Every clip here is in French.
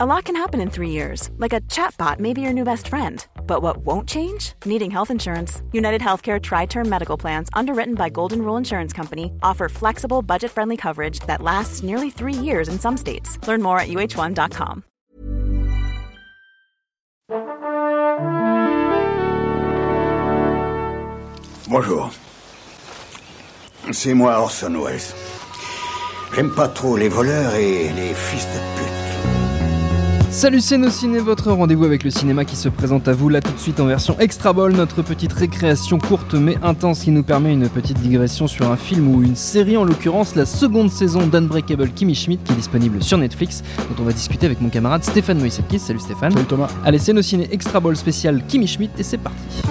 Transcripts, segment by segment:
A lot can happen in three years, like a chatbot may be your new best friend. But what won't change? Needing health insurance. United Healthcare Tri Term Medical Plans, underwritten by Golden Rule Insurance Company, offer flexible, budget friendly coverage that lasts nearly three years in some states. Learn more at uh1.com. Bonjour. C'est moi Orson Welles. J'aime pas trop les voleurs et les fils de pute. Salut ciné, votre rendez-vous avec le cinéma qui se présente à vous là tout de suite en version extra ball, notre petite récréation courte mais intense qui nous permet une petite digression sur un film ou une série, en l'occurrence la seconde saison d'Unbreakable Kimmy Schmidt qui est disponible sur Netflix, dont on va discuter avec mon camarade Stéphane Moïsekis. Salut Stéphane. Salut Thomas. Allez ciné extra ball spécial Kimmy Schmidt et c'est parti.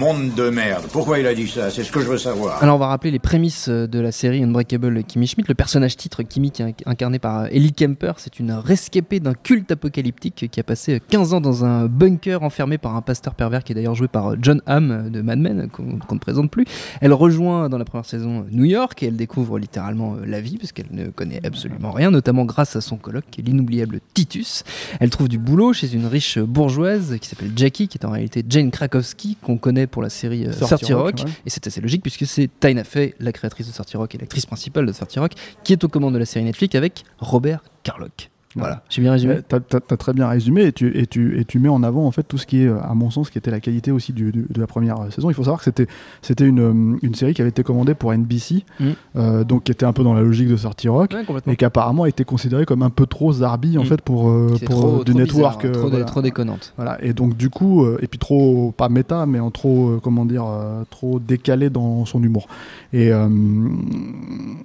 Monde de merde. Pourquoi il a dit ça? C'est ce que je veux savoir. Alors on va rappeler les prémices euh, de la série Unbreakable Kimmy Schmidt. Le personnage titre Kimmy qui est incarné par euh, Ellie Kemper, c'est une rescapée d'un culte apocalyptique qui a passé 15 ans dans un bunker enfermé par un pasteur pervers qui est d'ailleurs joué par euh, John Hamm de Mad Men qu'on ne présente plus. Elle rejoint dans la première saison New York et elle découvre littéralement la vie parce qu'elle ne connaît absolument rien, notamment grâce à son est l'inoubliable Titus. Elle trouve du boulot chez une riche bourgeoise qui s'appelle Jackie qui est en réalité Jane Krakowski qu'on connaît pour la série euh, 30 Rock, ouais. et c'est assez logique puisque c'est Tina Fey, la créatrice de 30 Rock et l'actrice principale de 30 Rock, qui est aux commandes de la série Netflix avec Robert Carlock. Voilà, j'ai bien résumé. T'as as, très bien résumé et tu, et, tu, et tu mets en avant en fait tout ce qui est, à mon sens, qui était la qualité aussi du, du, de la première saison. Il faut savoir que c'était c'était une, une série qui avait été commandée pour NBC, Mm. euh, donc qui était un peu dans la logique de Sorty Rock. Ouais. Et qui apparemment était considérée comme un peu trop zarbi en Mm. fait pour, euh, C'est pour trop- euh, du trop network. bizarre, euh, trop, dé- voilà. trop déconnante. Voilà, et donc du coup, euh, et puis trop, pas méta, mais en trop, euh, comment dire, euh, trop décalé dans son humour. Et euh,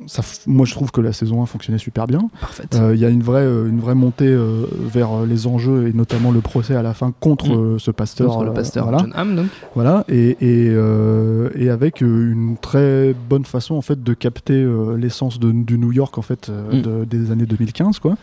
ça, moi je trouve que la saison 1 fonctionnait super bien. Parfaite. Euh, Il y a une vraie, euh, une vraie montée euh, vers euh, les enjeux et notamment le procès à la fin contre Mm. euh, ce pasteur. Contre le pasteur voilà. John Hamm, donc. Voilà, et, et, et avec une très bonne façon en fait de capter l'essence du New York en fait Mm. de- des années 2015 quoi.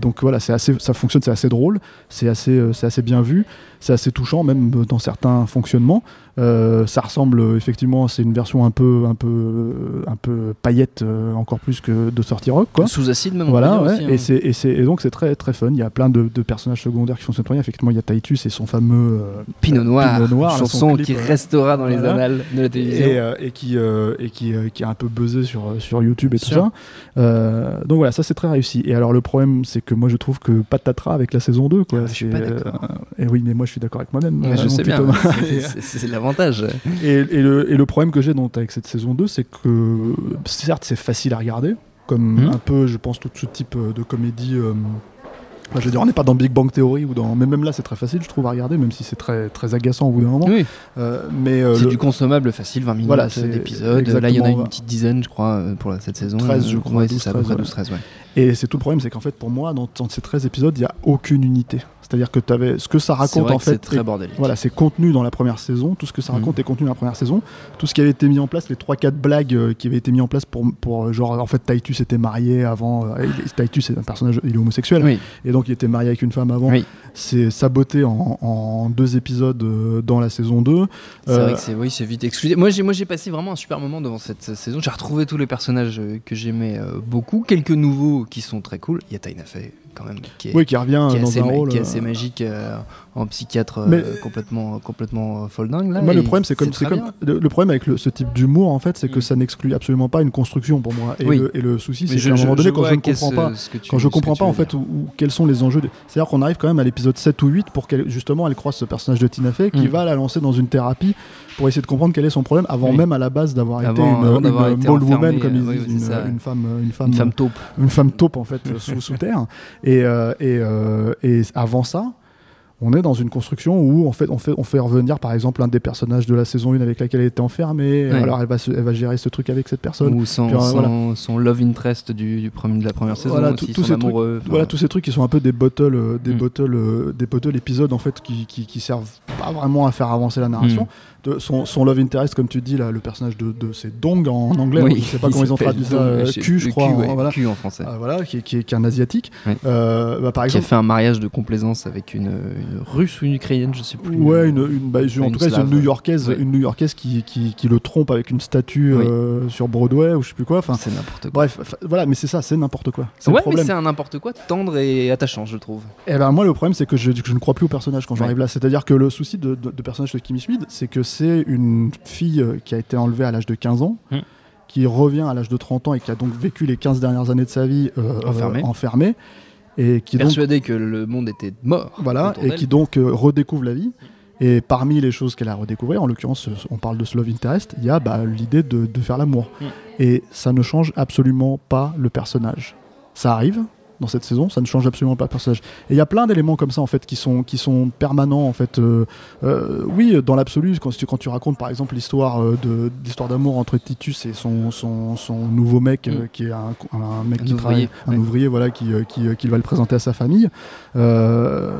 Donc voilà, c'est assez, ça fonctionne, c'est assez drôle, c'est assez, c'est assez bien vu, c'est assez touchant même dans certains fonctionnements. Euh, ça ressemble effectivement, c'est une version un peu, un peu, un peu paillette euh, encore plus que de sortie rock quoi. Sous acide, même. Voilà, ouais, aussi, hein. et, c'est, et donc c'est très, très fun. Il y a plein de, de personnages secondaires qui fonctionnent très bien. Effectivement, il y a Titus et son fameux euh, Pinot Noir, Pinot Noir, là, son chanson clip, qui euh, restera dans les voilà. annales de la télévision. et, euh, et qui, euh, et qui, euh, qui a un peu buzzé sur, sur YouTube et tout Sûr. ça. Euh, donc voilà, ça c'est très réussi. Et alors le problème, c'est que moi je trouve que patatras avec la saison 2. Quoi. Ah, je suis C'est, pas d'accord. et oui, mais moi je suis d'accord avec moi-même. Je sais bien, c'est- c'est c'est l'avantage. et, et le, et le problème que j'ai donc avec cette saison 2, c'est que certes c'est facile à regarder, comme Mhm. un peu, je pense, tout ce type euh, de comédie. euh, enfin, je veux dire, on n'est pas dans Big Bang Theory ou dans, mais même là c'est très facile, je trouve à regarder, même si c'est très très agaçant au bout d'un moment. Oui, Euh, mais euh, c'est le- du consommable facile, 20 minutes Voilà, d'épisode. Là, il y en a une petite dizaine, je crois, pour cette saison. 13, je crois, Ouais, c'est 12, ça, à peu près 13, 12-13, ouais. Et c'est tout le problème, c'est qu'en fait, pour moi, dans, dans ces 13 épisodes, il n'y a aucune unité. C'est-à-dire que tu avais ce que ça raconte en que c'est fait. très bordélique. voilà, c'est contenu dans la première saison. Tout ce que ça Mhm. raconte est contenu dans la première saison. Tout ce qui avait été mis en place, les 3-4 blagues euh, qui avaient été mis en place pour, pour euh, genre, en fait, Titus était marié avant. euh, Titus est un personnage, il est homosexuel. Oui, Et donc, il était marié avec une femme avant. Oui. C'est saboté en, en deux épisodes euh, dans la saison 2. c'est vrai que c'est oui, vite exclusif. Moi, j'ai passé vraiment un super moment devant cette saison. J'ai retrouvé tous les personnages que j'aimais beaucoup, quelques nouveaux qui sont très cool. Il y a Tina Fey quand même qui est, Oui, qui revient qui est dans assez, un rôle. qui est euh, assez magique euh, en psychiatre euh, Mais- complètement complètement euh, folle dingue là. Moi, le problème, c'est comme, comme le, le problème avec le- ce type d'humour, en fait, c'est que Mm. ça n'exclut absolument pas une construction pour moi. Et, Oui. le, et le souci, c'est qu'à un moment donné, quand je ne comprends pas, ce que tu- quand je comprends pas en fait où, où- quels sont les enjeux, de- c'est-à-dire qu'on arrive quand même à l'épisode 7 ou 8 pour qu'elle justement elle croise ce personnage de Tina Fey qui Mm. va la lancer dans une thérapie pour essayer de comprendre quel est son problème avant Oui. même à la base d'avoir été une, d'avoir une été ball woman comme ils euh, oui, disent, oui, une, une femme, une femme, une femme taupe. une femme taupe en fait sous, sous terre. Et, euh, et, euh, et avant ça, on est dans une construction où en fait, on, fait, on fait revenir par exemple un des personnages de la saison 1 avec laquelle elle était enfermée. Ouais. Alors elle va, se- elle va gérer ce truc avec cette personne. Ou son, Puis, euh, son, voilà. son love interest du, du premier, de la première saison Voilà, aussi, tous ces trucs- amoureux. enfin, Voilà tous ces trucs qui sont un peu des bottles, euh, des Mm. bottles, euh, des bottles épisodes en fait qui, qui, qui servent pas vraiment à faire avancer la narration. Mm. De, son, son love interest, comme tu dis là, le personnage de, de c'est Dong en, en anglais. oui, je sais pas comment ils ont traduit ça. Euh, Q, je crois. Q, en- ouais, voilà. Q en français. Voilà, qui, qui est, qui est un asiatique. Ouais. Bah, par qui a exemple, fait un mariage de complaisance avec une, russe ou une ukrainienne, je sais plus. Ouais, une, une, bah, je- en Une tout cas, c'est une. New-Yorkaise, Ouais. une New-Yorkaise qui, qui, qui le trompe avec une statue Oui. euh, sur Broadway ou je sais plus quoi. Enfin, c'est n'importe quoi. bref, voilà, mais c'est ça, c'est n'importe quoi. C'est le Ouais, mais c'est un n'importe quoi tendre et attachant, je trouve. Eh ben moi le problème c'est que je, que je ne crois plus au personnage quand Ouais. j'arrive là. C'est-à-dire que le souci de, de, de personnage de Kimmy Schmid, c'est que c'est une fille euh, qui a été enlevée à l'âge de 15 ans, Hmm. qui revient à l'âge de 30 ans et qui a donc vécu les 15 dernières années de sa vie euh, Enfermée. euh, enfermée, et qui donc Persuadé que le monde était mort. voilà et qui donc euh, redécouvre la vie. Et parmi les choses qu'elle a redécouvert, en l'occurrence, euh, on parle de ce love interest, il y a bah, l'idée de, de faire l'amour. Hmm. Et ça ne change absolument pas le personnage. Ça arrive dans cette saison, ça ne change absolument pas le personnage. Et il y a plein d'éléments comme ça en fait qui sont qui sont permanents en fait. Euh, euh, oui, dans l'absolu, quand tu quand tu racontes par exemple l'histoire euh, de l'histoire d'amour entre Titus et son son, son nouveau mec Mm. qui est un, un mec Un qui ouvrier, travaille, un ouvrier voilà qui qui, qui va le présenter à sa famille. Euh,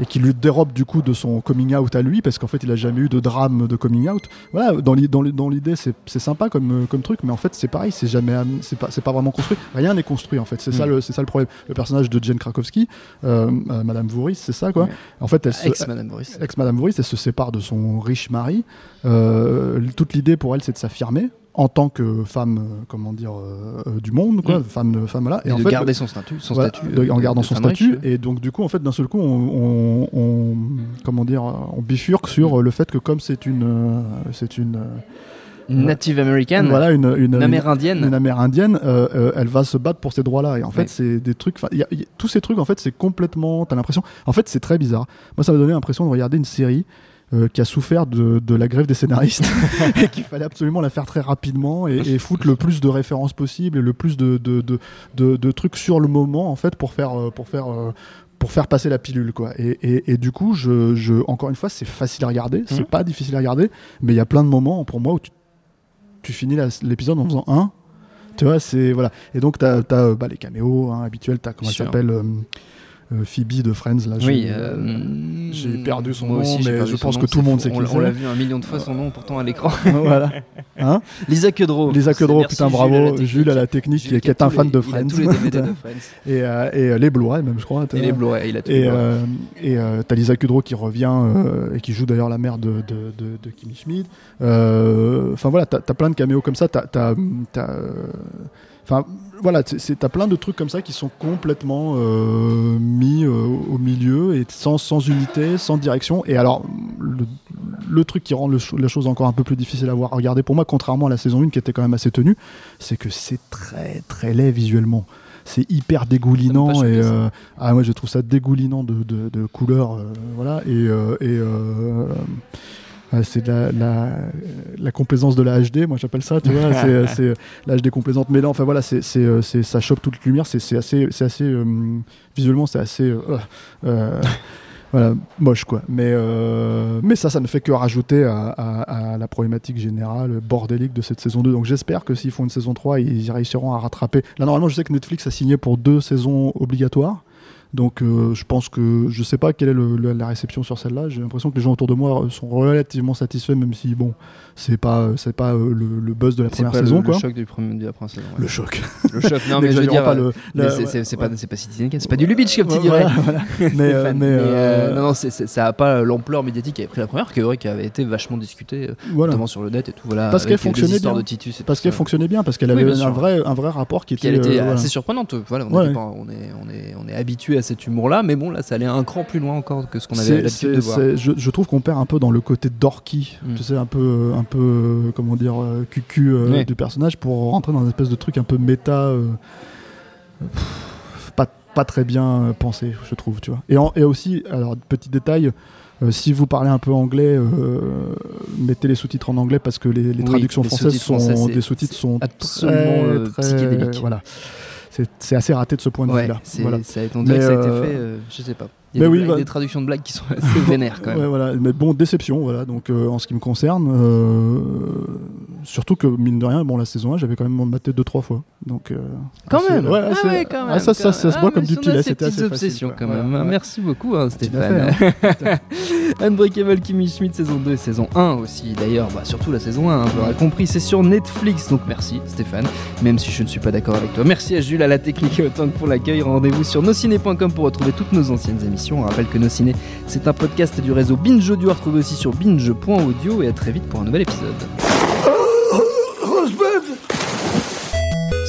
et qui lui dérobe du coup de son coming out à lui parce qu'en fait il a jamais eu de drame de coming out. Voilà dans l'i- dans l'i- dans l'idée c'est sympa comme euh, comme truc mais en fait c'est pareil c'est jamais am- c'est pas vraiment construit. Rien n'est construit en fait. C'est ça Mm. le c'est ça le problème. Le personnage de Jen Krakowski euh, euh, Madame Vouris c'est ça quoi. Ouais. en fait elle se, Ex Madame Boris. ex Madame Vouris elle se sépare de son riche mari. Euh, toute l'idée pour elle c'est de s'affirmer en tant que femme euh, comment dire euh, euh, du monde quoi Mm. femme femme là Et, en de fait garder son statut. Son statut de- en gardant de son statut riche. et donc du coup en fait d'un seul coup on, on- on- comment dire on bifurque sur Mm. le fait que comme c'est une euh, c'est une Native American, voilà une, une, une amérindienne. une amérindienne euh, euh, elle va se battre pour ces droits là et en fait c'est des trucs enfin, il y a- il y a- tous ces trucs en fait c'est complètement t'as l'impression en fait c'est très bizarre moi ça m'a donné l'impression de regarder une série euh, qui a souffert de, de la grève des scénaristes et qu'il fallait absolument la faire très rapidement et, et foutre le plus de références possible et le plus de, trucs sur le moment en fait pour faire euh, pour faire euh, pour faire passer la pilule quoi. Et, et, et du coup je, je encore une fois c'est facile à regarder c'est Mhm. pas difficile à regarder mais il y a plein de moments pour moi où tu, tu finis l'épisode en faisant un. Tu vois c'est voilà. Et donc t'as as, bah, les caméos hein, habituels t'as comment s'appelle Phoebe de Friends là Oui, j'ai- euh, j'ai perdu son nom, aussi, mais je pense nom, que tout le monde sait qui c'est. On l'a vu un million de fois son nom pourtant à l'écran. voilà hein Lisa Kudrow. Lisa Kudrow, putain bravo. Jules à la technique, qui, est- un fan de Friends. et, euh, et euh, les Blu-ray même, je crois. Et les Blu-ray, il a tout. Et euh, euh, t'as Lisa Kudrow qui revient euh, et qui joue d'ailleurs la mère de, de, Kimmy Schmid. Euh, Enfin voilà, t'as as plein de caméos comme ça. T'as, euh, Enfin voilà, t'as plein de trucs comme ça qui sont complètement euh, mis euh, au milieu et sans, sans unité, sans direction. Et alors le, le truc qui rend le la chose encore un peu plus difficile à voir, à regarder pour moi, contrairement à la saison 1 qui était quand même assez tenue, c'est que c'est très très laid visuellement. C'est hyper dégoulinant et euh, ah moi je trouve ça dégoulinant de, de, de couleurs euh, voilà et, euh, et c'est de la, la, la complaisance de la HD, moi j'appelle ça, tu vois, c'est, c'est la HD complaisante. Mais là, enfin voilà, c'est, c'est, euh, c'est- ça chope toute lumière, c'est, c'est assez, c'est assez euh, visuellement, c'est assez, euh, euh, voilà, moche quoi. Mais, euh, mais ça, ça ne fait que rajouter à, à- à la problématique générale bordélique de cette saison 2. Donc j'espère que s'ils font une saison 3, ils réussiront à rattraper. Là, normalement, je sais que Netflix a signé pour deux saisons obligatoires. Donc euh, je pense que je sais pas quelle est le- le- la réception sur celle-là. J'ai l'impression que les gens autour de moi sont relativement satisfaits, même si bon, c'est pas c'est pas euh, le, le buzz de la première pas saison le, quoi. le choc du premier, de la première saison. ouais. Le choc. Le choc. Non, mais je veux dire, euh, c'est- ouais, ouais. pas, c'est pas Citizen Kane, c'est pas du Lubitsch comme tu Ouais, dirais. Mais, euh, mais, euh, euh, non, non, ça a pas l'ampleur médiatique qu'avait pris la première, qui, est vrai, qui avait été vachement discutée, euh, voilà. notamment sur le net et tout. Voilà, Parce qu'elle fonctionnait bien. de Titus et Parce qu'elle fonctionnait bien, parce qu'elle avait un vrai, un vrai rapport qui était. elle était euh, assez surprenante. Voilà, Ouais. on est, on est, on est habitué à cet humour-là, mais bon, là, ça allait un cran plus loin encore que ce qu'on avait l'habitude de voir. je, je trouve qu'on perd un peu dans le côté dorky, Mm. tu sais, un peu, un peu, euh, comment dire, euh, cucu euh, du personnage pour rentrer dans une espèce de truc un peu méta, euh, pff, pas, pas très bien pensé, je trouve, tu vois. Et, en- et aussi, alors petit détail. euh, si vous parlez un peu anglais, euh, mettez les sous-titres en anglais parce que les, les Oui, traductions les françaises sont français, des sous-titres sont absolument, très, euh, très- psychédélique. Voilà, c'est assez raté de ce point de Ouais, vue-là. Voilà. ça, a été euh, fait, euh, je sais pas. Il y a mais des, oui, avec bah- des traductions de blagues qui sont assez vénères quand même. Ouais, voilà. Mais bon, déception, voilà. Donc, euh, en ce qui me concerne, euh, surtout que mine de rien, bon la saison 1, j'avais quand même maté deux trois fois. Donc euh, Quand assez- même ouais, Ah assez- ouais, quand ah, même, ça, ça, quand ça se Ah, comme mais du petit c'était assez facile. obsessions quoi. quand même. ouais. Merci beaucoup hein, Stéphane. fait, Unbreakable Kimmy Schmidt saison 2 et saison 1 aussi d'ailleurs, bah, surtout la saison 1, hein, vous l'aurez compris, c'est sur Netflix, donc merci Stéphane, même si je ne suis pas d'accord avec toi. Merci à Jules, à la technique et autant que pour l'accueil. Rendez-vous sur nosciné.com pour retrouver toutes nos anciennes émissions. On rappelle que Nos Ciné, c'est un podcast du réseau Binge Audio à retrouver aussi sur binge.audio et à très vite pour un nouvel épisode.